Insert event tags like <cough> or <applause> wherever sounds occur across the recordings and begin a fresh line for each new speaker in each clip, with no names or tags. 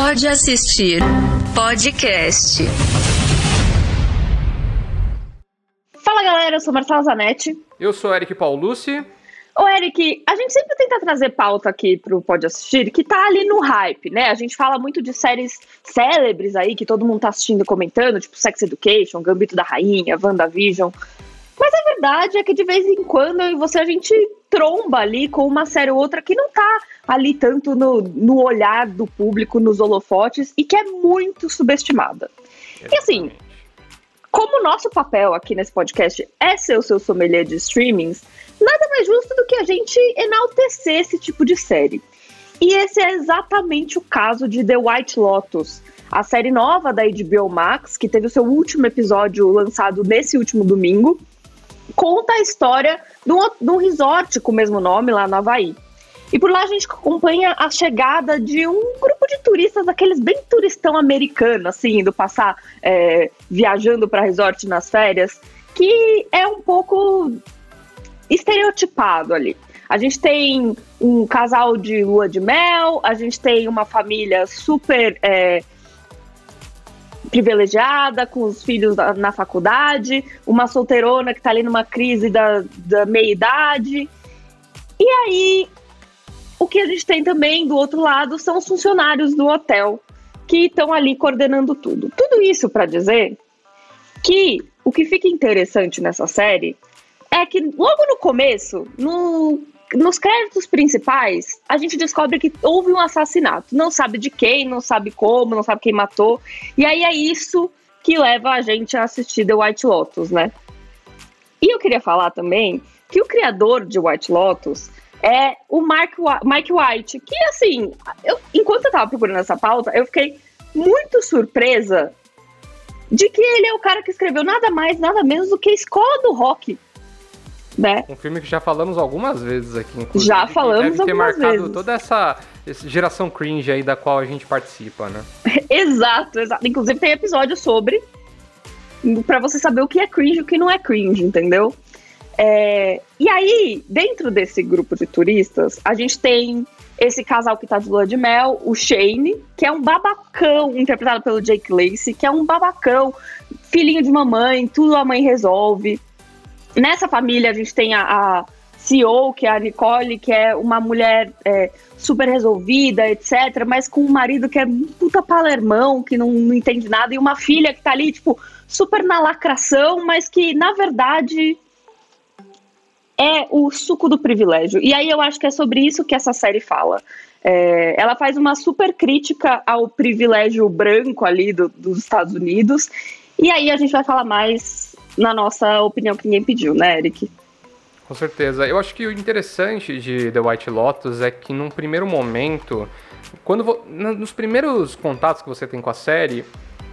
Pode assistir podcast.
Fala galera, eu sou Marcela Zanetti.
Eu sou Eric Paulucci.
Ô Eric, a gente sempre tenta trazer pauta aqui pro Pode Assistir, que tá ali no hype, né? A gente fala muito de séries célebres aí, que todo mundo tá assistindo e comentando, tipo Sex Education, Gambito da Rainha, WandaVision. Mas a verdade é que de vez em quando eu e você a gente tromba ali com uma série ou outra que não tá ali tanto no, no olhar do público, nos holofotes, e que é muito subestimada. E assim, como o nosso papel aqui nesse podcast é ser o seu sommelier de streamings, nada mais justo do que a gente enaltecer esse tipo de série. E esse é exatamente o caso de The White Lotus, a série nova da HBO Max, que teve o seu último episódio lançado nesse último domingo, conta a história de um, de um resort com o mesmo nome lá no Havaí. E por lá a gente acompanha a chegada de um grupo de turistas, aqueles bem turistão americano, assim, indo passar é, viajando para resort nas férias, que é um pouco estereotipado ali. A gente tem um casal de lua de mel, a gente tem uma família super é, privilegiada, com os filhos na, na faculdade, uma solteirona que está ali numa crise da, da meia-idade. E aí, o que a gente tem também do outro lado são os funcionários do hotel que estão ali coordenando tudo. Tudo isso para dizer que o que fica interessante nessa série é que logo no começo, no nos créditos principais, a gente descobre que houve um assassinato. Não sabe de quem, não sabe como, não sabe quem matou. E aí é isso que leva a gente a assistir The White Lotus, né? E eu queria falar também que o criador de White Lotus é o Mark, Mike White, que assim, eu, enquanto eu tava procurando essa pauta, eu fiquei muito surpresa de que ele é o cara que escreveu nada mais, nada menos do que Escola do Rock né?
Um filme que já falamos algumas vezes aqui, inclusive.
Já falamos
deve ter marcado
vezes.
toda essa, geração cringe aí da qual a gente participa, né? <laughs>
exato, exato. Inclusive tem episódio sobre para você saber o que é cringe e o que não é cringe, entendeu? É, e aí, dentro desse grupo de turistas, a gente tem esse casal que tá de lua de mel, o Shane, que é um babacão, interpretado pelo Jake Lacey, que é um babacão, filhinho de mamãe, tudo a mãe resolve. Nessa família a gente tem a, a CEO, que é a Nicole, que é uma mulher é, super resolvida, etc., mas com um marido que é um puta palermão, que não, não entende nada, e uma filha que tá ali, tipo, super na lacração, mas que, na verdade, é o suco do privilégio. E aí eu acho que é sobre isso que essa série fala. É, ela faz uma super crítica ao privilégio branco ali do, dos Estados Unidos. E aí a gente vai falar mais na nossa opinião que ninguém pediu, né, Eric?
Com certeza. Eu acho que o interessante de The White Lotus é que num primeiro momento, quando nos primeiros contatos que você tem com a série,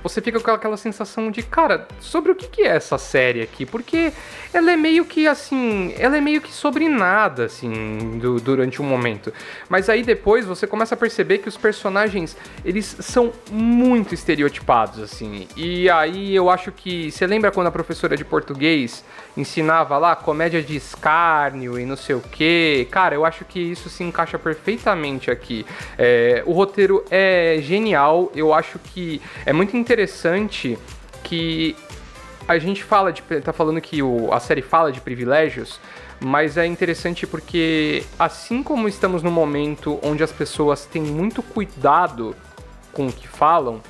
você fica com aquela sensação de, cara, sobre o que, é essa série aqui? Porque ela é meio que assim, ela é meio que sobre nada, assim, do, durante um momento. Mas aí depois você começa a perceber que os personagens, eles são muito estereotipados, assim. E aí eu acho que, você lembra quando a professora de português ensinava lá comédia de escárnio e não sei o que? Cara, eu acho que isso se encaixa perfeitamente aqui. É, o roteiro é genial, eu acho que é muito interessante interessante que a gente fala de. tá falando que o, a série fala de privilégios, mas é interessante porque, assim como estamos num momento onde as pessoas têm muito cuidado com o que falam,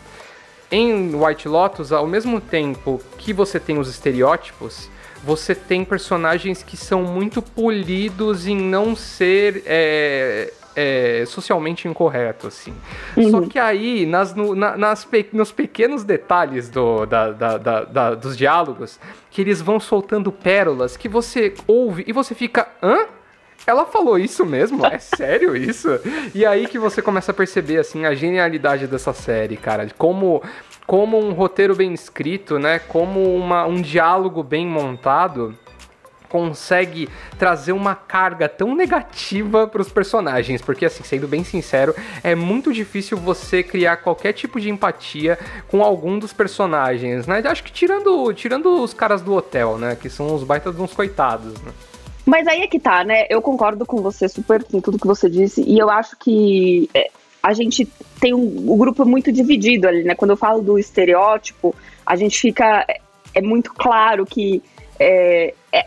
em White Lotus, ao mesmo tempo que você tem os estereótipos, você tem personagens que são muito polidos em não ser é, é, socialmente incorreto, assim. Uhum. Só que aí, nas, no, na, nas pe, nos pequenos detalhes do, da, da, da, dos diálogos, que eles vão soltando pérolas que você ouve e você fica, hã? Ela falou isso mesmo? É sério isso? E aí que você começa a perceber, assim, a genialidade dessa série, cara. Como, como um roteiro bem escrito, né? Como uma, um diálogo bem montado consegue trazer uma carga tão negativa para os personagens, porque assim, sendo bem sincero, é muito difícil você criar qualquer tipo de empatia com algum dos personagens, né? Acho que tirando, tirando os caras do hotel, né, que são os baitas de uns coitados, né?
Mas aí é que tá, né? Eu concordo com você super com tudo que você disse e eu acho que é, a gente tem um, um grupo muito dividido ali, né? Quando eu falo do estereótipo, a gente fica. É muito claro que é, é,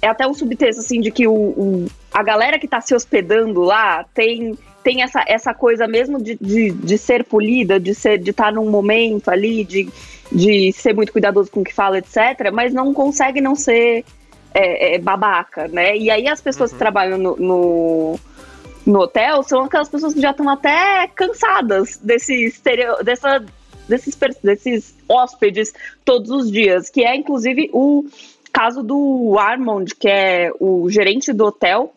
é até um subtexto assim de que o, o, a galera que está se hospedando lá tem, tem essa, essa coisa mesmo de, de, de ser polida, de ser de estar tá num momento ali, de, de ser muito cuidadoso com o que fala, etc., mas não consegue não ser é, é, babaca, né? E aí as pessoas uhum. que trabalham no, no, no, hotel são aquelas pessoas que já estão até cansadas desse estereo, dessa, desses, desses hóspedes todos os dias, que é inclusive o caso do Armond, que é o gerente do hotel,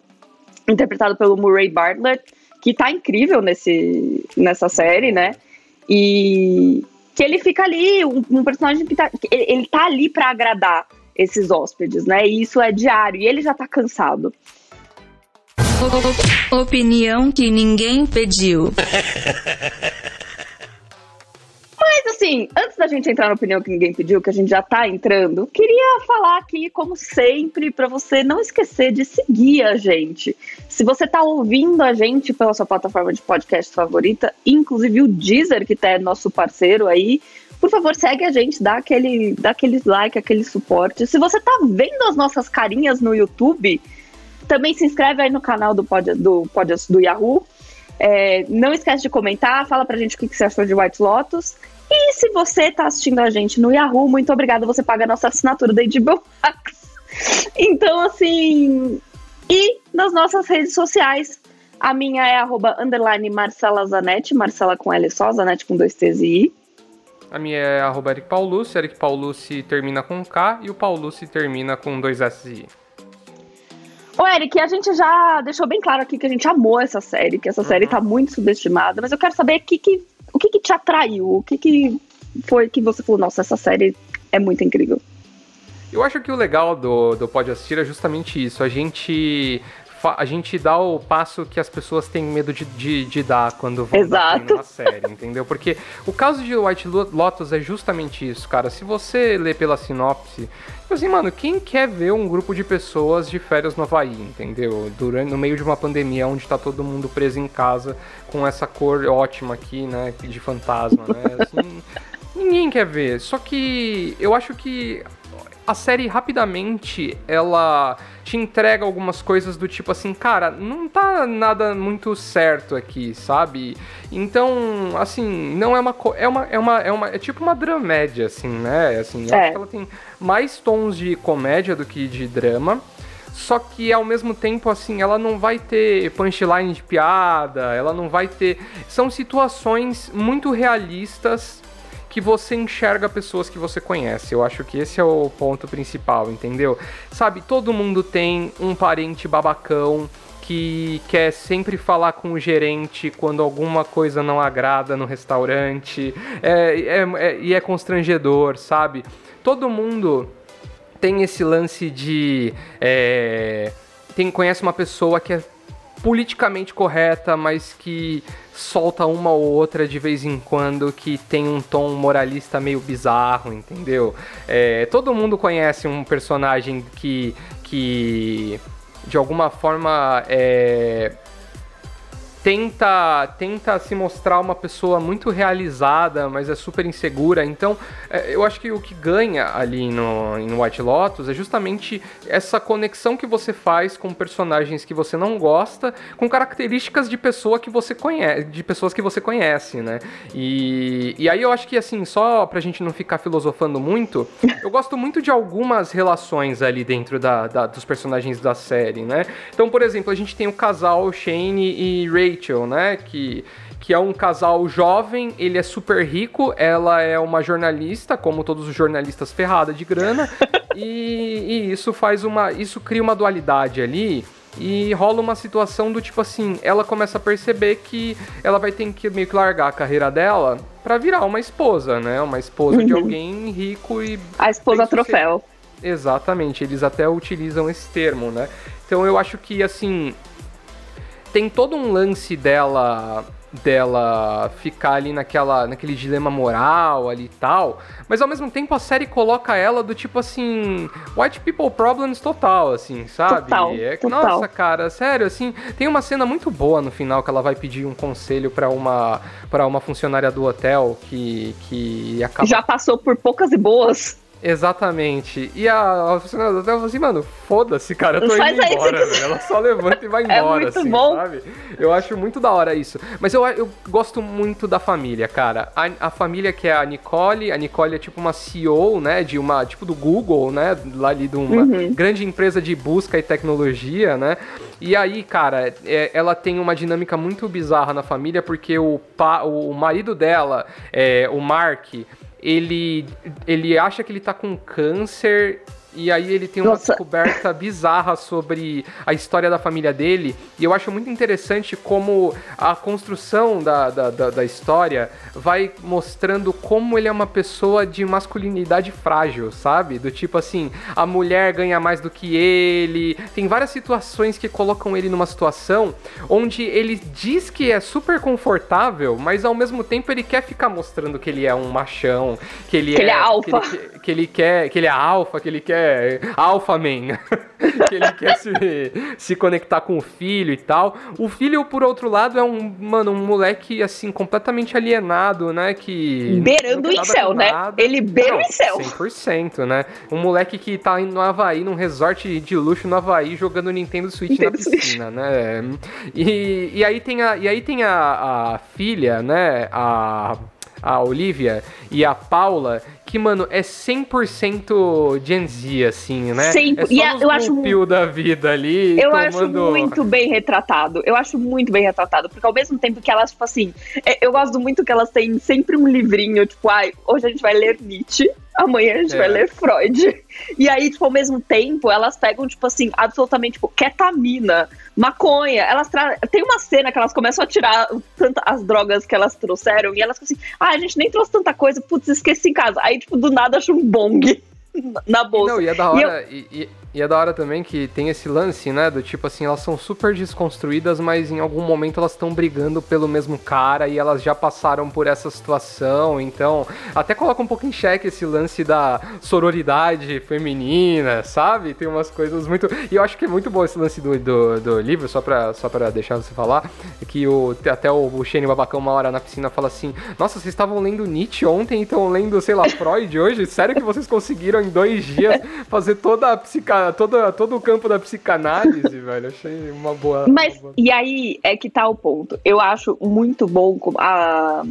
interpretado pelo Murray Bartlett, que tá incrível nesse, nessa série, né? E que ele fica ali, um, um personagem que tá, ele, ele tá ali para agradar esses hóspedes, né? E isso é diário, e ele já tá cansado.
Opinião que ninguém pediu. <laughs>
Mas assim, antes da gente entrar na opinião que ninguém pediu, que a gente já tá entrando, queria falar aqui, como sempre, para você não esquecer de seguir a gente. Se você tá ouvindo a gente pela sua plataforma de podcast favorita, inclusive o Deezer, que tá é nosso parceiro aí, por favor, segue a gente, dá aquele, dá aquele like, aquele suporte. Se você tá vendo as nossas carinhas no YouTube, também se inscreve aí no canal do Pod, do, Pod, do Yahoo. É, não esquece de comentar, fala pra gente o que, que você achou de White Lotus. E se você está assistindo a gente no Yahoo, muito obrigada, você paga a nossa assinatura da HBO Max. Então, assim. E nas nossas redes sociais. A minha é arroba underline Marcela Zanetti, Marcela com L só, Zanetti com dois T's e I.
A minha é arroba Eric Paulucci, Eric Paulucci termina com K e o Paulucci termina com dois S e I.
Ô, Eric, a gente já deixou bem claro aqui que a gente amou essa série, que essa uhum. série tá muito subestimada, mas eu quero saber que, que o que, que te atraiu? O que, que foi que você falou, nossa, essa série é muito incrível?
Eu acho que o legal do, do Pode Assistir é justamente isso. A gente a gente dá o passo que as pessoas têm medo de, de, de dar quando vão
Exato.
uma série, entendeu? Porque o caso de White Lotus é justamente isso, cara. Se você ler pela sinopse, tipo assim, mano, quem quer ver um grupo de pessoas de férias no Havaí, entendeu? Durante, no meio de uma pandemia onde tá todo mundo preso em casa com essa cor ótima aqui, né? De fantasma, né? Assim, <laughs> ninguém quer ver. Só que eu acho que a série rapidamente ela te entrega algumas coisas do tipo assim, cara, não tá nada muito certo aqui, sabe? Então, assim, não é uma é uma é uma é, uma, é tipo uma dramédia assim, né? Assim, eu é. acho que ela tem mais tons de comédia do que de drama. Só que ao mesmo tempo, assim, ela não vai ter punchline de piada, ela não vai ter. São situações muito realistas que você enxerga pessoas que você conhece. Eu acho que esse é o ponto principal, entendeu? Sabe, todo mundo tem um parente babacão que quer sempre falar com o gerente quando alguma coisa não agrada no restaurante. É, é, é, e é constrangedor, sabe? Todo mundo tem esse lance de. É, tem, conhece uma pessoa que é politicamente correta, mas que solta uma ou outra de vez em quando que tem um tom moralista meio bizarro, entendeu? É, todo mundo conhece um personagem que, que de alguma forma é, tenta, tenta se mostrar uma pessoa muito realizada, mas é super insegura. Então, é, eu acho que o que ganha ali no, White Lotus é justamente essa conexão que você faz com personagens que você não gosta, com características de pessoa que você conhece, de pessoas que você conhece, né? E, e aí eu acho que assim, só pra gente não ficar filosofando muito, eu gosto muito de algumas relações ali dentro da, da dos personagens da série, né? Então, por exemplo, a gente tem o casal Shane e Ray Rachel, né? Que, que é um casal jovem, ele é super rico, ela é uma jornalista, como todos os jornalistas ferrada de grana, <laughs> e, e isso faz uma. Isso cria uma dualidade ali. E rola uma situação do tipo assim, ela começa a perceber que ela vai ter que meio que largar a carreira dela para virar uma esposa, né? Uma esposa uhum. de alguém rico e.
A esposa troféu.
Exatamente, eles até utilizam esse termo, né? Então eu acho que assim, tem todo um lance dela dela ficar ali naquela, naquele dilema moral ali e tal, mas ao mesmo tempo a série coloca ela do tipo assim, white people problems total, assim, sabe?
Total,
é,
total.
Nossa, cara, sério, assim, tem uma cena muito boa no final que ela vai pedir um conselho para uma para uma funcionária do hotel que que acaba
Já passou por poucas e boas.
Exatamente. E a, a funcionária do hotel falou assim, mano, foda-se, cara, eu tô
Faz
indo embora. velho. Ela só levanta e vai <laughs>
É
embora,
muito
assim,
bom.
sabe? Eu acho muito da hora isso. Mas eu, eu gosto muito da família, cara. A, a família que é a Nicole, a Nicole é tipo uma CEO, né, de uma, tipo do Google, né, lá ali de uma
Uhum.
grande empresa de busca e tecnologia, né? E aí, cara, é- ela tem uma dinâmica muito bizarra na família, porque o, pa, o marido dela, é, o Mark, ele, ele acha que ele tá com câncer. E aí ele tem uma
Nossa.
descoberta <laughs> bizarra sobre a história da família dele. E eu acho muito interessante como a construção da, da, da, da história vai mostrando como ele é uma pessoa de masculinidade frágil, sabe? Do tipo assim, a mulher ganha mais do que ele. Tem várias situações que colocam ele numa situação onde ele diz que é super confortável, mas ao mesmo tempo ele quer ficar mostrando que ele é um machão, que ele
Que
é.
ele é alfa.
Que ele, que ele quer. Que ele é alfa, que ele quer. Alfa man. <laughs> que ele quer se, se conectar com o filho e tal. O filho, por outro lado, é um, mano, um moleque, assim, completamente alienado, né? Que.
Beirando o incel, né? Ele beira o incel.
100%, né? Um moleque que tá indo no Havaí, num resort de luxo no Havaí, jogando Nintendo Switch
Nintendo
na piscina, né? E, e aí tem a, e aí tem a, a filha, né? A, a Olivia e a Paula, que, mano, é 100% Gen Z, assim, né?
Cem-
é só
e a- eu acho
da vida ali,
Eu acho
tomando...
muito bem retratado. Eu acho muito bem retratado. Porque ao mesmo tempo que elas, tipo assim, é, eu gosto muito que elas têm sempre um livrinho, tipo, ai, hoje a gente vai ler Nietzsche, amanhã a gente
É.
vai ler Freud. E aí, tipo, ao mesmo tempo, elas pegam, tipo assim, absolutamente, tipo, ketamina, maconha. Elas tra... Tem uma cena que elas começam a tirar tanta, as drogas que elas trouxeram e elas ficam assim, ah, a gente nem trouxe tanta coisa, putz, esqueci em casa. Aí, tipo, do nada acha um bong <laughs> na bolsa.
Não, e é da
E eu-
hora, e, e- e é da hora também que tem esse lance, né? Do tipo assim, elas são super desconstruídas, mas em algum momento elas estão brigando pelo mesmo cara e elas já passaram por essa situação. Então, até coloca um pouco em xeque esse lance da sororidade feminina, sabe? Tem umas coisas muito. E eu acho que é muito bom esse lance do, do, do livro, só pra, só pra deixar você falar. Que o, até o, o Shane Babacão, uma hora na piscina, fala assim: Nossa, vocês estavam lendo Nietzsche ontem e estão lendo, sei lá, Freud hoje? Sério que vocês conseguiram em dois dias fazer toda a psica, toda, todo o campo da psicanálise, <laughs> velho? Achei uma boa.
Mas,
uma boa-
e aí é que tá o ponto. Eu acho muito bom a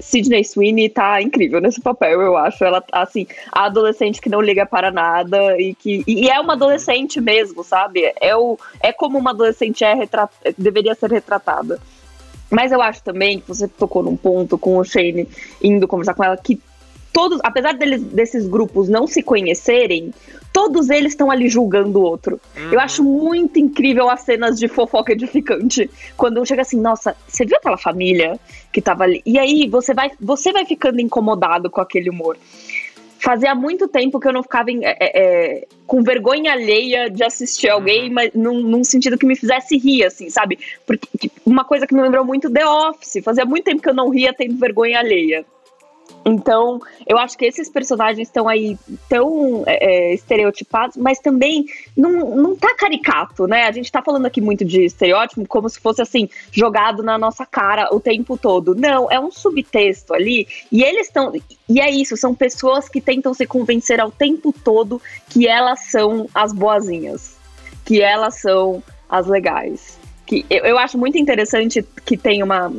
Sidney Sweeney tá incrível nesse papel, eu acho. Ela, assim, a adolescente que não liga para nada e que. E é uma adolescente mesmo, sabe? É, o, é como uma adolescente é retra- deveria ser retratada. Mas eu acho também que você tocou num ponto com o Shane indo conversar com ela que todos, apesar deles, desses grupos não se conhecerem, todos eles estão ali julgando o outro. Eu acho muito incrível as cenas de fofoca edificante. Quando chega assim, nossa, você viu aquela família que tava ali? E aí você vai, você vai ficando incomodado com aquele humor. Fazia muito tempo que eu não ficava em- é, é, com vergonha alheia de assistir alguém, mas num, num sentido que me fizesse rir, assim, sabe? Porque que- uma coisa que me lembrou muito The Office. Fazia muito tempo que eu não ria tendo vergonha alheia. Então, eu acho que esses personagens estão aí tão é, é, estereotipados, mas também não, não tá caricato, né? A gente tá falando aqui muito de estereótipo como se fosse assim, jogado na nossa cara o tempo todo. Não, é um subtexto ali, e eles estão. E é isso, são pessoas que tentam se convencer ao tempo todo que elas são as boazinhas, que elas são as legais. Que eu, eu acho muito interessante que tem uma,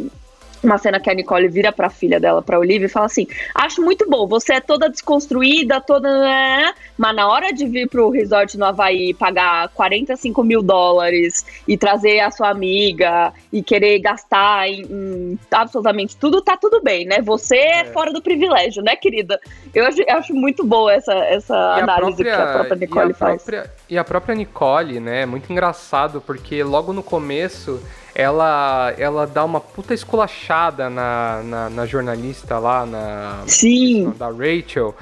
uma cena que a Nicole vira pra filha dela, pra Olivia, e fala assim: Acho muito bom, você é toda desconstruída, toda. né, Mas na hora de vir pro resort no Havaí pagar 45 mil dólares e trazer a sua amiga e querer gastar em, em absolutamente tudo, tá tudo bem, né? Você é, fora do privilégio, né, querida? Eu acho, eu acho muito boa essa, essa
E a
análise que a própria Nicole
e a
faz.
própria, e a própria Nicole, né? É muito engraçado, porque logo no começo ela, ela dá uma puta esculachada na, na, na jornalista lá, na,
Sim.
da Rachel,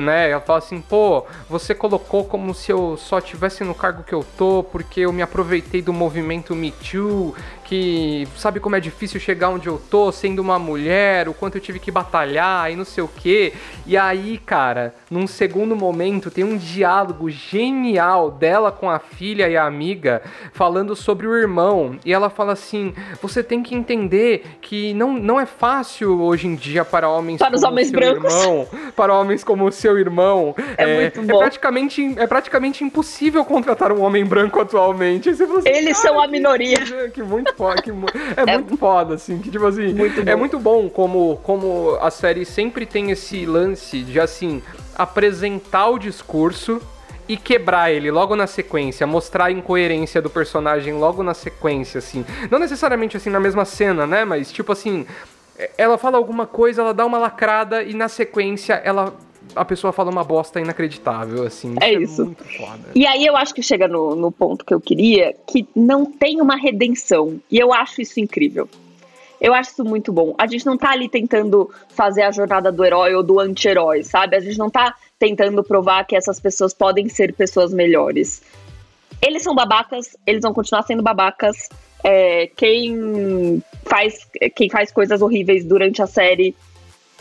né? Ela fala assim, pô, você colocou como se eu só tivesse no cargo que eu tô, porque eu me aproveitei do movimento Me Too, que sabe como é difícil chegar onde eu tô sendo uma mulher, o quanto eu tive que batalhar e não sei o quê. E aí, cara, num segundo momento tem um diálogo genial dela com a filha e a amiga falando sobre o irmão. E ela fala assim: "Você tem que entender que não, não é fácil hoje em dia para homens
para os homens brancos,
irmão, para homens como o seu irmão.
É, é muito bom.
É praticamente é praticamente impossível contratar um homem branco atualmente. Assim,
Eles são a minoria.
Que, que muito foda, que, é, é muito foda, assim, que tipo assim, muito é muito bom como, como a série sempre tem esse lance de assim apresentar o discurso e quebrar ele logo na sequência, mostrar a incoerência do personagem logo na sequência, assim. Não necessariamente assim na mesma cena, né? Mas tipo assim, ela fala alguma coisa, ela dá uma lacrada e na sequência ela a pessoa fala uma bosta inacreditável, assim.
É isso. É muito foda. E aí eu acho que chega no, no ponto que eu queria, que não tem uma redenção. E eu acho isso incrível. Eu acho isso muito bom. A gente não tá ali tentando fazer a jornada do herói ou do anti-herói, sabe? A gente não tá tentando provar que essas pessoas podem ser pessoas melhores. Eles são babacas, eles vão continuar sendo babacas. É, quem faz quem faz coisas horríveis durante a série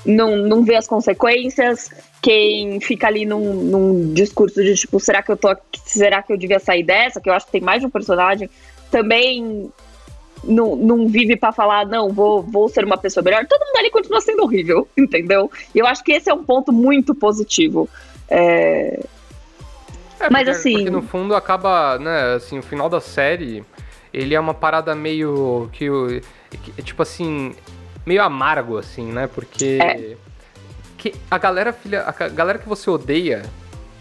não, não vê as consequências, quem fica ali num, num discurso de tipo, será que eu tô será que eu devia sair dessa? Que eu acho que tem mais de um personagem, também não, não vive para falar, não, vou, vou ser uma pessoa melhor. Todo mundo ali continua sendo horrível, <laughs> entendeu? E eu acho que esse é um ponto muito positivo. É...
É, Mas porque, assim. Porque no fundo acaba, né, assim, o final da série, ele é uma parada meio. que, que tipo assim. Meio amargo, assim, né? Porque. É. Que a galera, filha, a galera que você odeia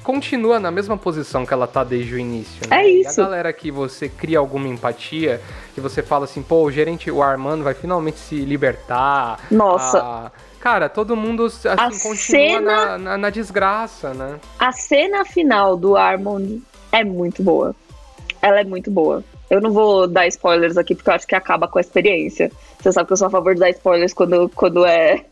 continua na mesma posição que ela tá desde o início. Né?
É isso.
E a galera que você cria alguma empatia, que você fala assim, pô, o gerente, o Armando vai finalmente se libertar.
Nossa. A...
Cara, todo mundo assim, a continua cena... na, na, na, desgraça, né?
A cena final do Armand é muito boa. Ela é muito boa. Eu não vou dar spoilers aqui porque eu acho que acaba com a experiência. Você sabe que eu sou a favor de dar spoilers quando, quando é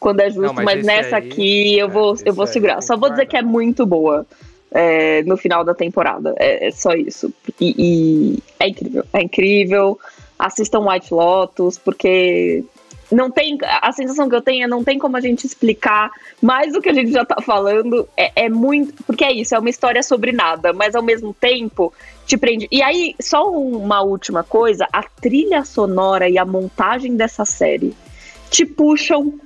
quando é justo, não, mas, mas nessa aí, aqui eu vou, é, eu vou segurar. Só vou dizer que é muito boa é, no final da temporada. É, é só isso. E, e, é incrível. É incrível. Assistam White Lotus, porque não tem. A sensação que eu tenho é não tem como a gente explicar mais do que a gente já tá falando. É, é muito. Porque é isso, é uma história sobre nada, mas ao mesmo tempo te prende. E aí, só uma última coisa: a trilha sonora e a montagem dessa série te puxam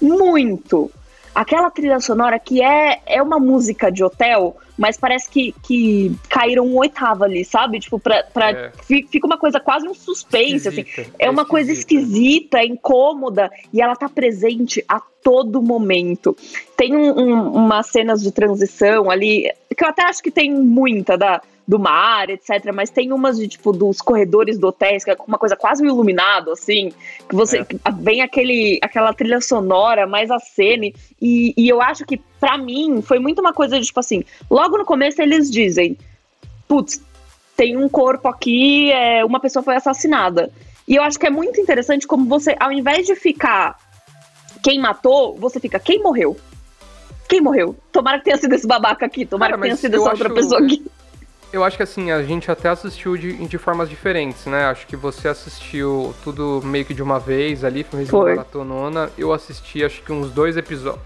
muito. Aquela trilha sonora que é, é uma música de hotel, mas parece que, que caíram um oitavo ali, sabe? Tipo, pra, pra, é. fica uma coisa quase um suspense, assim. esquisita, assim. É, é uma coisa esquisita, incômoda, e ela tá presente a todo momento. Tem um, um, umas cenas de transição ali, que eu até acho que tem muita da do mar, etc. Mas tem umas de, tipo, dos corredores do hotéis, que é uma coisa quase iluminado, assim, que você é. vem aquele, aquela trilha sonora, mais a cena. E, e eu acho que, para mim, foi muito uma coisa de, tipo assim, logo no começo eles dizem, putz, tem um corpo aqui, é, uma pessoa foi assassinada. E eu acho que é muito interessante como você, ao invés de ficar quem matou, você fica quem morreu. Quem morreu? Tomara que tenha sido esse babaca aqui, tomara Cara, que tenha sido essa outra pessoa aqui.
Eu acho que assim, a gente até assistiu de, de formas diferentes, né? Acho que você assistiu tudo meio que de uma vez ali, foi uma maratonona. Eu assisti acho que uns dois,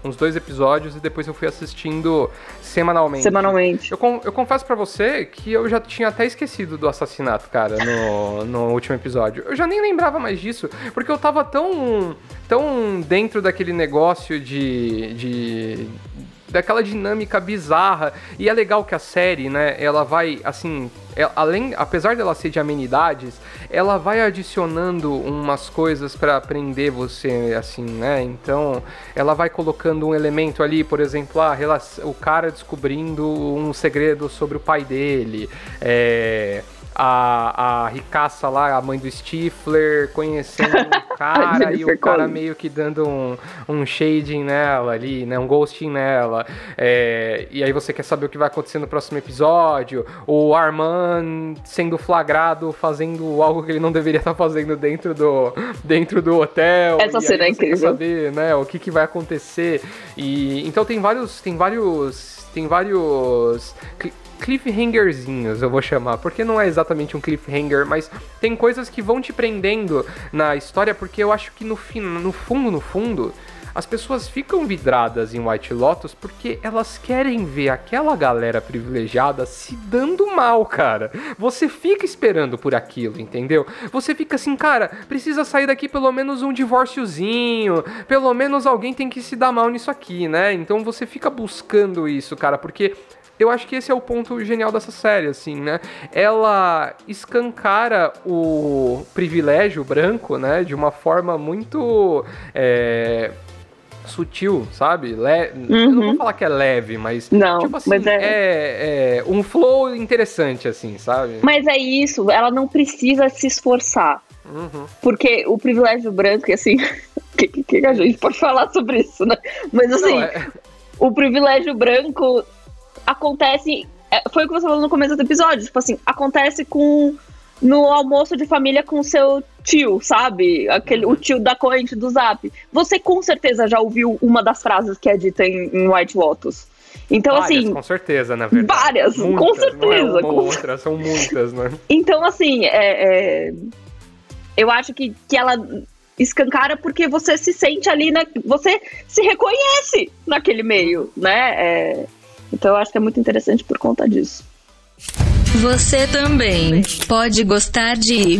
uns dois episódios e depois eu fui assistindo semanalmente.
Semanalmente.
Eu, eu confesso para você que eu já tinha até esquecido do assassinato, cara, no, no último episódio. Eu já nem lembrava mais disso, porque eu tava tão, tão dentro daquele negócio de, de daquela dinâmica bizarra. E é legal que a série, né, ela vai, assim, é, além, apesar dela ser de amenidades, ela vai adicionando umas coisas para aprender você, assim, né? Então, ela vai colocando um elemento ali, por exemplo, a relação, o cara descobrindo um segredo sobre o pai dele, é, a, a ricaça lá, a mãe do Stifler, conhecendo o <laughs> cara e o cara meio que dando um, um shading nela ali, né? Um ghosting nela. É, e aí você quer saber o que vai acontecer no próximo episódio. O Armand sendo flagrado fazendo algo que ele não deveria estar fazendo dentro do, dentro do hotel.
Essa cena é incrível.
Quer saber, né? O que, que vai acontecer. E então tem vários. Tem vários. Tem vários cliffhangerzinhos, eu vou chamar, porque não é exatamente um cliffhanger, mas tem coisas que vão te prendendo na história, porque eu acho que no, fim, no fundo, no fundo, as pessoas ficam vidradas em White Lotus porque elas querem ver aquela galera privilegiada se dando mal, cara. Você fica esperando por aquilo, entendeu? Você fica assim, cara, precisa sair daqui pelo menos um divórciozinho, pelo menos alguém tem que se dar mal nisso aqui, né? Então você fica buscando isso, cara, porque eu acho que esse é o ponto genial dessa série, assim, né? Ela escancara o privilégio branco, né? De uma forma muito. É, sutil, sabe? Le... Uhum. Eu não vou uhum. falar que é leve, mas
não,
tipo assim,
mas é...
É, é... um flow interessante, assim, sabe?
Mas é isso, ela não precisa se esforçar. Uhum. Porque o privilégio branco, assim, <laughs> o que, que, a gente pode falar sobre isso, né? Mas assim, não, é... o privilégio branco acontece. É, foi o que você falou no começo do episódio. Tipo assim, acontece com. No almoço de família com seu tio, sabe? Aquele, o tio da corrente do zap. Você com certeza já ouviu uma das frases que é dita em, em White Lotus. Então,
várias,
assim.
Com certeza, na verdade.
Várias, muitas, com certeza. É
com... outra, são muitas, né?
Então, assim, é, é, eu acho que, que ela escancara porque você se sente ali, na, você se reconhece naquele meio, né? É, então eu acho que é muito interessante por conta disso.
Você também pode gostar de.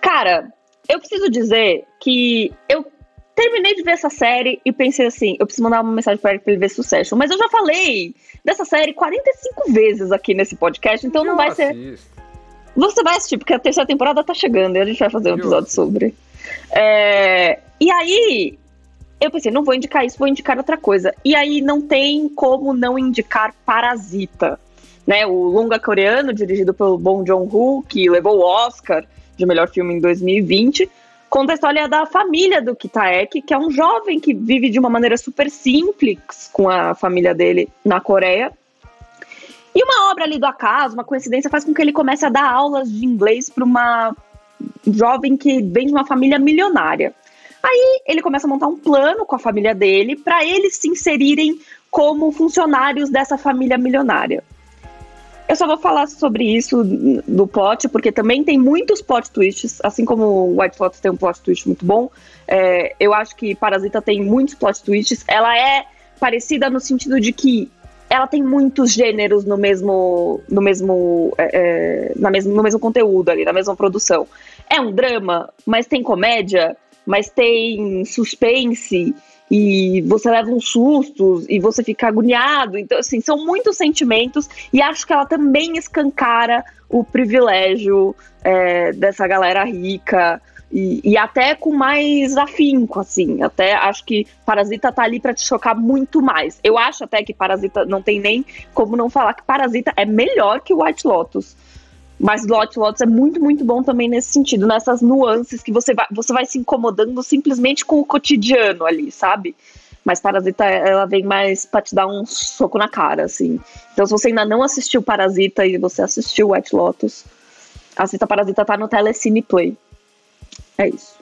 Cara, eu preciso dizer que eu terminei de ver essa série e pensei assim: eu preciso mandar uma mensagem para ele pra ele ver sucesso. Mas eu já falei dessa série 45 vezes aqui nesse podcast, então não vai ser. Você vai assistir, porque a terceira temporada tá chegando e a gente vai fazer um episódio sobre. É... E aí, eu pensei, não vou indicar isso, vou indicar outra coisa. E aí não tem como não indicar Parasita. Né, o longa coreano, dirigido pelo Bong Joon-ho, que levou o Oscar de melhor filme em 2020, conta a história da família do Kitaek, que é um jovem que vive de uma maneira super simples com a família dele na Coreia. E uma obra ali do acaso, uma coincidência, faz com que ele comece a dar aulas de inglês para uma jovem que vem de uma família milionária. Aí ele começa a montar um plano com a família dele para eles se inserirem como funcionários dessa família milionária. Eu só vou falar sobre isso do plot, porque também tem muitos plot twists, assim como White Lotus tem um plot twist muito bom. É, eu acho que Parasita tem muitos plot twists. Ela é parecida no sentido de que ela tem muitos gêneros no mesmo, no mesmo, é, é na mesmo, no mesmo conteúdo ali, na mesma produção. É um drama, mas tem comédia, mas tem suspense e você leva uns sustos e você fica agoniado. Então, assim, são muitos sentimentos e acho que ela também escancara o privilégio é, dessa galera rica. E, e, até com mais afinco, assim. Até acho que Parasita tá ali para te chocar muito mais. Eu acho até que Parasita não tem nem como não falar que Parasita é melhor que White Lotus. Mas Lot Lotus é muito, muito bom também nesse sentido, nessas nuances que você vai, você vai se incomodando simplesmente com o cotidiano ali, sabe? Mas Parasita, ela vem mais pra te dar um soco na cara, assim. Então, se você ainda não assistiu Parasita e você assistiu White Lotus, assista Parasita, tá no Telecine Play. É isso.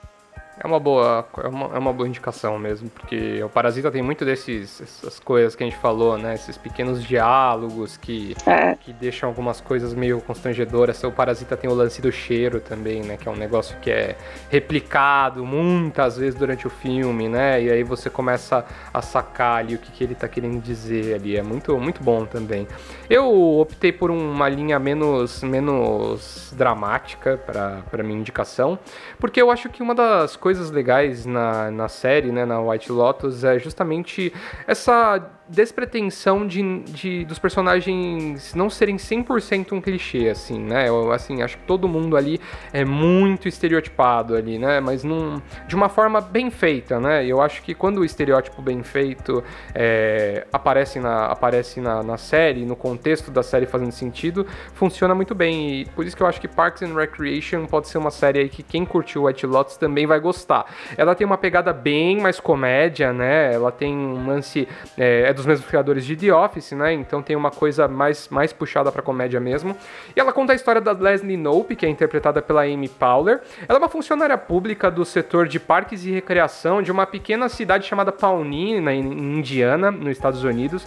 É uma boa, é uma, é uma boa indicação mesmo, porque o Parasita tem muito desses essas coisas que a gente falou, né? Esses pequenos diálogos que, é. que deixam algumas coisas meio constrangedoras. O Parasita tem o lance do cheiro também, né? Que é um negócio que é replicado muitas vezes durante o filme, né? E aí você começa a sacar ali o que, que ele tá querendo dizer ali. É muito, muito bom também. Eu optei por uma linha menos, menos dramática para minha indicação, porque eu acho que uma das coisas legais na, na série, né, na White Lotus, é justamente essa despretensão de, de dos personagens não serem 100% um clichê, assim, né? Eu, assim, acho que todo mundo ali é muito estereotipado ali, né? Mas num, de uma forma bem feita, né? Eu acho que quando o estereótipo bem feito é, aparece, na, aparece na, na série, no contexto da série fazendo sentido, funciona muito bem. E por isso que eu acho que Parks and Recreation pode ser uma série aí que quem curtiu White Lotus também vai gostar. Ela tem uma pegada bem mais comédia, né? Ela tem um lance... É, dos mesmos criadores de The Office, né? Então tem uma coisa mais, mais puxada pra comédia mesmo. E ela conta a história da Leslie Knope, que é interpretada pela Amy Powler. Ela é uma funcionária pública do setor de parques e recreação de uma pequena cidade chamada Pawnee, na Indiana, nos Estados Unidos.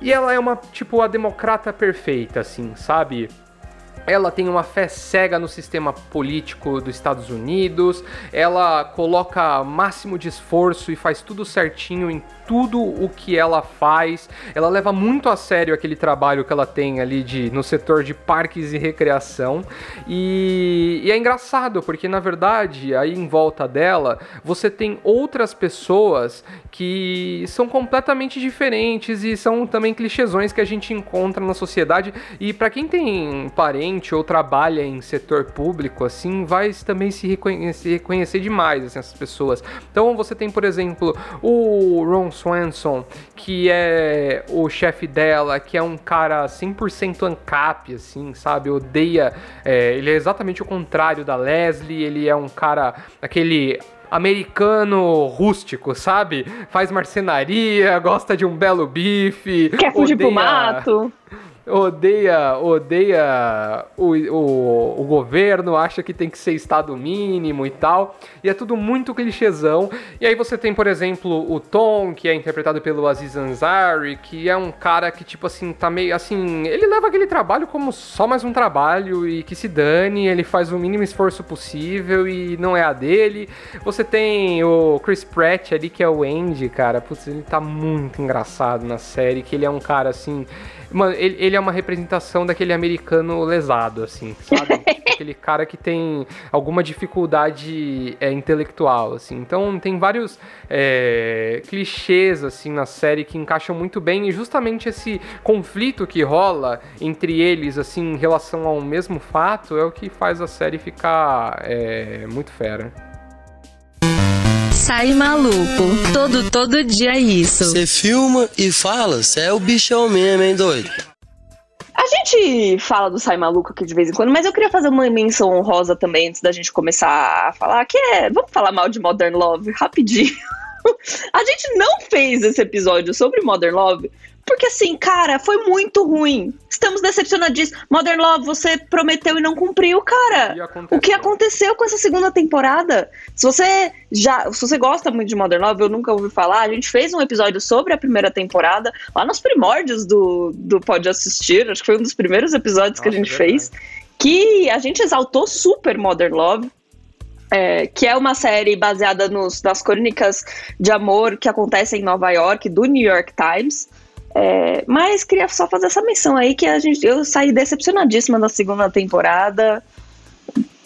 E ela é uma, tipo, a democrata perfeita, assim, sabe? Ela tem uma fé cega no sistema político dos Estados Unidos, ela coloca máximo de esforço e faz tudo certinho em tudo o que ela faz. Ela leva muito a sério aquele trabalho que ela tem ali de, no setor de parques e recreação. E, e é engraçado, porque na verdade, aí em volta dela, você tem outras pessoas que são completamente diferentes e são também clichêsões que a gente encontra na sociedade. E para quem tem ou trabalha em setor público, assim, vai também se reconhecer, reconhecer demais assim, essas pessoas. Então você tem, por exemplo, o Ron Swanson, que é o chefe dela, que é um cara 100% ancap, assim, sabe? Odeia. É, ele é exatamente o contrário da Leslie, ele é um cara. aquele americano rústico, sabe? Faz marcenaria, gosta de um belo bife.
Quer fugir odeia... pro mato
odeia, odeia o, o, o, governo, acha que tem que ser estado mínimo e tal. E é tudo muito clichêzão. E aí você tem, por exemplo, o Tom, que é interpretado pelo Aziz Ansari, que é um cara que, tipo assim, tá meio assim. Ele leva aquele trabalho como só mais um trabalho e que se dane, ele faz o mínimo esforço possível e não é a dele. Você tem o Chris Pratt ali, que é o Andy, cara. Putz, ele tá muito engraçado na série, que ele é um cara assim Mano, ele, ele é uma representação daquele americano lesado, assim, sabe? <laughs> Aquele cara que tem alguma dificuldade é, intelectual, assim. Então tem vários é, clichês, assim, na série que encaixam muito bem e justamente esse conflito que rola entre eles, assim, em relação ao mesmo fato é o que faz a série ficar é, muito fera
sai maluco. Todo, todo dia é isso.
Você filma e fala, você é o bichão mesmo, hein, doido?
A gente fala do Sai Maluco aqui de vez em quando, mas eu queria fazer uma menção honrosa também antes da gente começar a falar, que é. Vamos falar mal de Modern Love rapidinho. <laughs> <laughs> a gente não fez esse episódio sobre Modern Love porque assim, cara, foi muito ruim. Estamos decepcionadíssimos. Modern Love, você prometeu e não cumpriu, cara. O que aconteceu com essa segunda temporada? Se você já, se você gosta muito de Modern Love, eu nunca ouvi falar. A gente fez um episódio sobre a primeira temporada, lá nos primórdios do, do Pode Assistir. Acho que foi um dos primeiros episódios Nossa, que a gente é fez. Que a gente exaltou super Modern Love. É, que é uma série baseada nos, nas crônicas de amor que acontecem em Nova York, do New York Times. É, mas queria só fazer essa menção aí que a gente, eu saí decepcionadíssima da segunda temporada.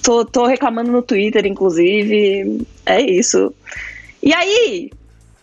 Tô, tô reclamando no Twitter, inclusive. É isso. E aí,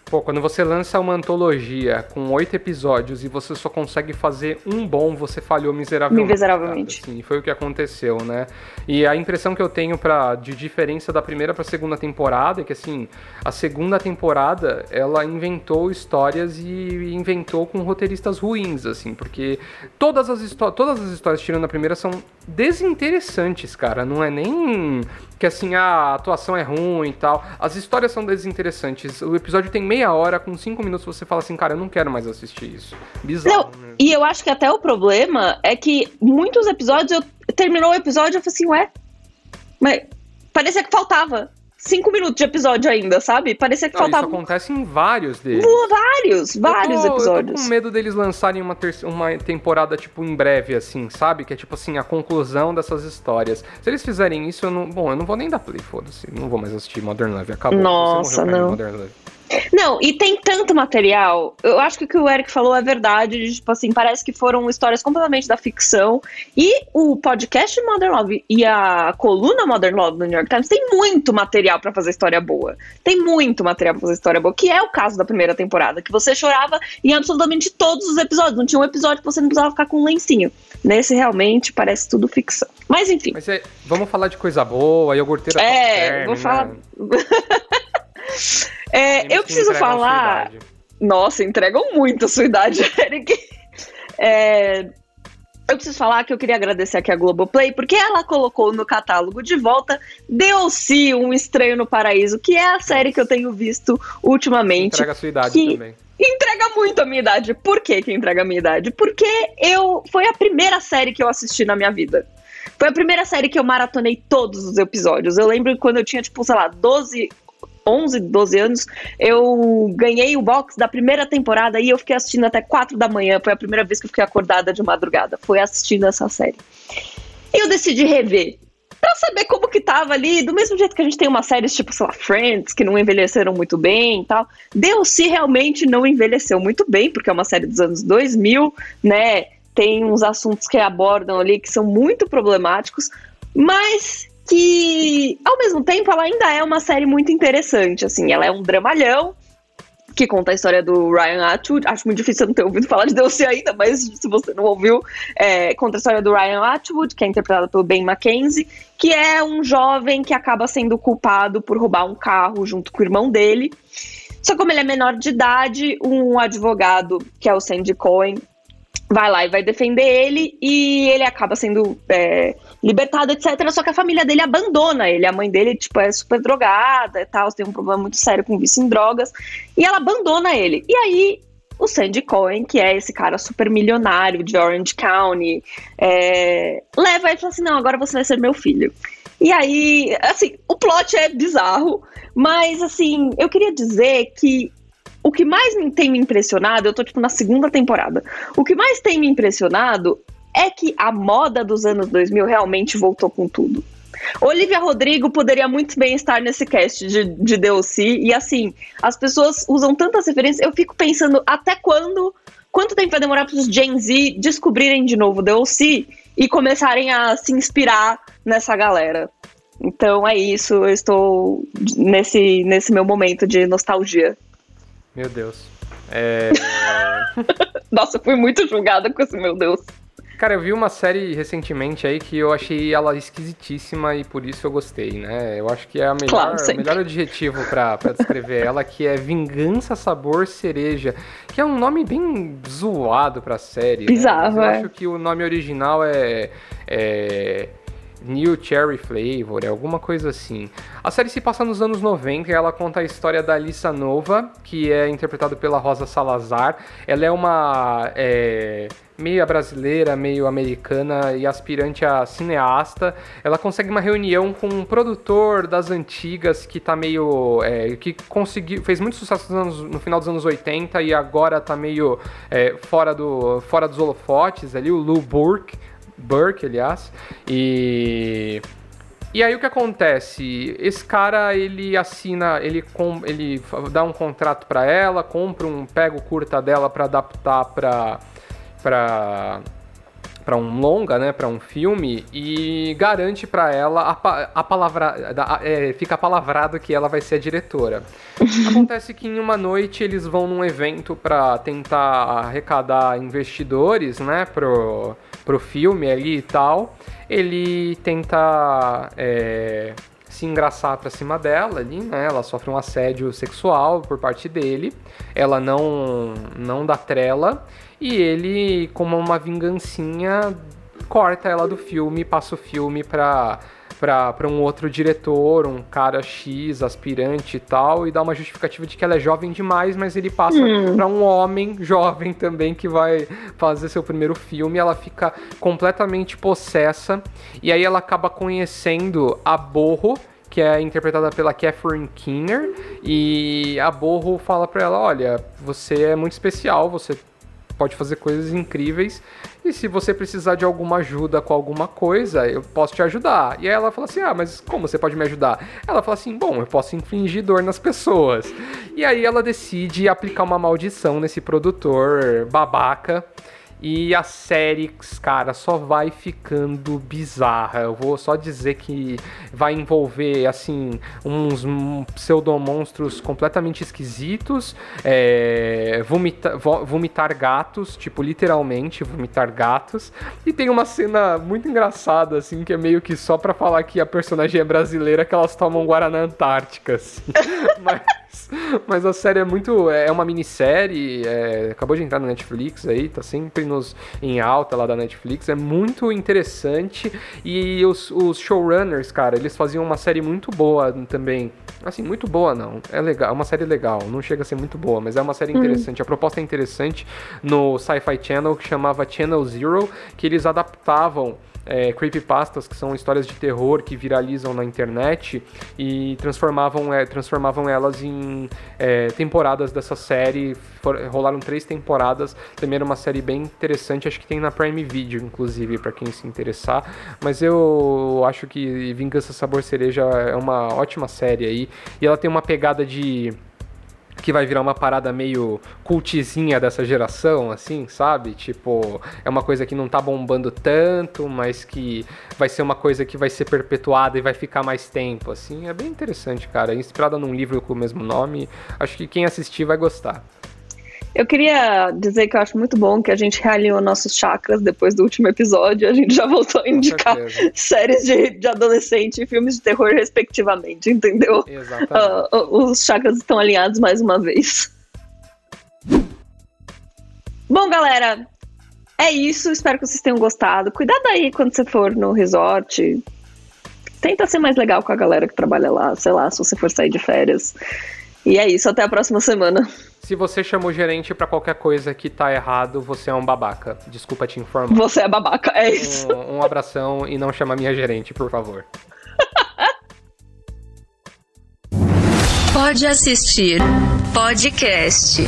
Pô, quando você lança uma antologia com oito episódios e você só consegue fazer um bom, você falhou miseravelmente.
Miseravelmente.
Sim, foi o que aconteceu, né? E a impressão que eu tenho pra, de diferença da primeira pra segunda temporada é que, assim, a segunda temporada, ela inventou histórias e inventou com roteiristas ruins, assim, porque todas as, todas as histórias tirando a primeira são desinteressantes, cara. Não é nem que assim, a atuação é ruim e tal. As histórias são desinteressantes. O episódio tem meia hora, com cinco minutos você fala assim, cara, eu não quero mais assistir isso. Bizarro. Não,
né? E eu acho que até o problema é que muitos episódios, eu terminou o episódio eu falei assim, ué, mas parecia que faltava cinco minutos de episódio ainda, sabe? Parecia que não, faltava.
Isso acontece em vários deles.
Vários, vários
eu
tô, episódios.
Eu tô com medo deles lançarem uma, uma temporada, tipo, em breve, assim, sabe? Que é tipo assim, a conclusão dessas histórias. Se eles fizerem isso, eu não. Bom, eu não vou nem dar play, foda-se. Não vou mais assistir Modern Love. Acabou.
Nossa, não. Não, e tem tanto material. Eu acho que o que o Eric falou é verdade. de, Tipo assim, parece que foram histórias completamente da ficção. E o podcast Modern Love e a coluna Modern Love do New York Times tem muito material pra fazer história boa. Tem muito material pra fazer história boa, que é o caso da primeira temporada, que você chorava em absolutamente todos os episódios. Não tinha um episódio que você não precisava ficar com um lencinho. Nesse realmente parece tudo ficção. Mas enfim.
Mas é, vamos falar de coisa boa, iogurteira
É, vou
term,
falar.
né? <laughs>
É, eu preciso
sua
falar. Nossa, entregam muito a sua idade, <laughs> Eric. É, eu preciso falar que eu queria agradecer aqui a Globoplay, porque ela colocou no catálogo de volta Deu-se um Estranho no Paraíso, que é a série que eu tenho visto ultimamente.
Entrega a sua idade
que-
também.
Entrega muito a minha idade. Por que que entrega a minha idade? Porque eu foi a primeira série que eu assisti na minha vida. Foi a primeira série que eu maratonei todos os episódios. Eu lembro quando eu tinha, tipo, sei lá, 12, 11, 12 anos, eu ganhei o box da primeira temporada e eu fiquei assistindo até 4 da manhã. Foi a primeira vez que eu fiquei acordada de madrugada. Foi assistindo essa série. E eu decidi rever. Pra saber como que tava ali, do mesmo jeito que a gente tem umas séries tipo, sei lá, Friends, que não envelheceram muito bem e tal. Deus-se realmente não envelheceu muito bem, porque é uma série dos anos 2000, né? Tem uns assuntos que abordam ali que são muito problemáticos, mas que, ao mesmo tempo, ela ainda é uma série muito interessante, assim. Ela é um dramalhão, que conta a história do Ryan Atwood. Acho muito difícil não ter ouvido falar de Deus ainda, mas se você não ouviu, é, conta a história do Ryan Atwood, que é interpretado pelo Ben Mackenzie, que é um jovem que acaba sendo culpado por roubar um carro junto com o irmão dele. Só como ele é menor de idade, um advogado, que é o Sandy Cohen, vai lá e vai defender ele e ele acaba sendo é, libertado, etc. Só que a família dele abandona ele. A mãe dele, tipo, é super drogada e tal, tem um problema muito sério com vício em drogas. E ela abandona ele. E aí, o Sandy Cohen, que é esse cara super milionário de Orange County, é, leva e fala assim: não, agora você vai ser meu filho. E aí, assim, o plot é bizarro, mas assim, eu queria dizer que o que mais me tem me impressionado, eu tô tipo na segunda temporada. O que mais tem me impressionado é que a moda dos anos 2000 realmente voltou com tudo. Olivia Rodrigo poderia muito bem estar nesse cast de, de DLC, e assim, as pessoas usam tantas referências, eu fico pensando até quando, quanto tempo vai demorar para os Gen Z descobrirem de novo DLC e começarem a se inspirar nessa galera. Então é isso, eu estou nesse, nesse meu momento de nostalgia.
Meu Deus. É... <laughs>
Nossa, fui muito julgada com esse meu Deus.
Cara, eu vi uma série recentemente aí que eu achei ela esquisitíssima e por isso eu gostei, né? Eu acho que é a melhor,
Claro,
o melhor adjetivo pra, pra descrever ela, que é Vingança Sabor Cereja, que é um nome bem zoado pra série. né?
Bizarro,
Mas eu
é.
acho que o nome original é, é New Cherry Flavor, é alguma coisa assim. A série se passa nos anos 90 e ela conta a história da Alissa Nova, que é interpretada pela Rosa Salazar. Ela é uma é, meio brasileira, meio americana e aspirante a cineasta. Ela consegue uma reunião com um produtor das antigas que tá meio. é, que conseguiu. fez muito sucesso nos anos- no final dos anos 80 e agora tá meio é, fora, do, fora dos holofotes ali, o Lou Burke. Burke, aliás. E. E aí o que acontece? Esse cara ele assina, ele com, ele dá um contrato pra ela, compra um pega o curta dela pra adaptar pra para para um longa, né, para um filme e garante pra ela a, a palavra da- é, fica palavrado que ela vai ser a diretora. <laughs> Acontece que em uma noite eles vão num evento pra tentar arrecadar investidores, né, pro pro filme ali e tal. Ele tenta é, se engraçar pra cima dela ali, né? Ela sofre um assédio sexual por parte dele. Ela não não dá trela e ele, como uma vingancinha, corta ela do filme, passa o filme pra pra, pra um outro diretor, um cara X, aspirante e tal, e dá uma justificativa de que ela é jovem demais, mas ele passa pra um homem <laughs> jovem também que vai fazer seu primeiro filme. Ela fica completamente possessa, e aí ela acaba conhecendo a Borro, que é interpretada pela Catherine Keener, e a Borro fala pra ela: Olha, você é muito especial, você pode fazer coisas incríveis. E se você precisar de alguma ajuda com alguma coisa, eu posso te ajudar. E aí ela fala assim: Ah, mas como você pode me ajudar? Ela fala assim: Bom, eu posso infligir dor nas pessoas. E aí ela decide aplicar uma maldição nesse produtor babaca. E a série, cara, só vai ficando bizarra. Eu vou só dizer que vai envolver, assim, uns pseudomonstros completamente esquisitos, é, vomita, vomitar gatos, tipo, literalmente vomitar gatos. E tem uma cena muito engraçada, assim, que é meio que só pra falar que a personagem é brasileira, que elas tomam Guaraná Antártica, assim. <laughs> Mas... Mas a série é muito. É uma minissérie, é, acabou de entrar na Netflix aí, tá sempre nos, em alta lá da Netflix. É muito interessante. E os, os showrunners, cara, eles faziam uma série muito boa também. Assim, muito boa não. É legal, é uma série legal. Não chega a ser muito boa, mas é uma série hum. interessante. A proposta é interessante no Sci-Fi Channel que chamava Channel Zero, que eles adaptavam é, creepypastas, que são histórias de terror que viralizam na internet e transformavam, é, transformavam elas em é, temporadas dessa série. For, rolaram três temporadas. Também era uma série bem interessante, acho que tem na Prime Video, inclusive, para quem se interessar. Mas eu acho que Vingança Sabor Cereja é uma ótima série aí. E ela tem uma pegada de que vai virar uma parada meio cultizinha dessa geração, assim, sabe? Tipo, é uma coisa que não tá bombando tanto, mas que vai ser uma coisa que vai ser perpetuada e vai ficar mais tempo, assim. É bem interessante, cara. Inspirada num livro com o mesmo nome. Acho que quem assistir vai gostar.
Eu queria dizer que eu acho muito bom que a gente realinhou nossos chakras depois do último episódio. A gente já voltou a indicar <laughs> séries de, de adolescente e filmes de terror, respectivamente, entendeu?
Exatamente. Uh,
os chakras estão alinhados mais uma vez. Bom, galera, é isso. Espero que vocês tenham gostado. Cuidado aí quando você for no resort. Tenta ser mais legal com a galera que trabalha lá, sei lá, se você for sair de férias. E é isso, até a próxima semana.
Se você chamou gerente para qualquer coisa que tá errado, você é um babaca. Desculpa te informar.
Você é babaca, é isso.
Um, um abração e não chama minha gerente, por favor. <laughs>
Pode assistir podcast.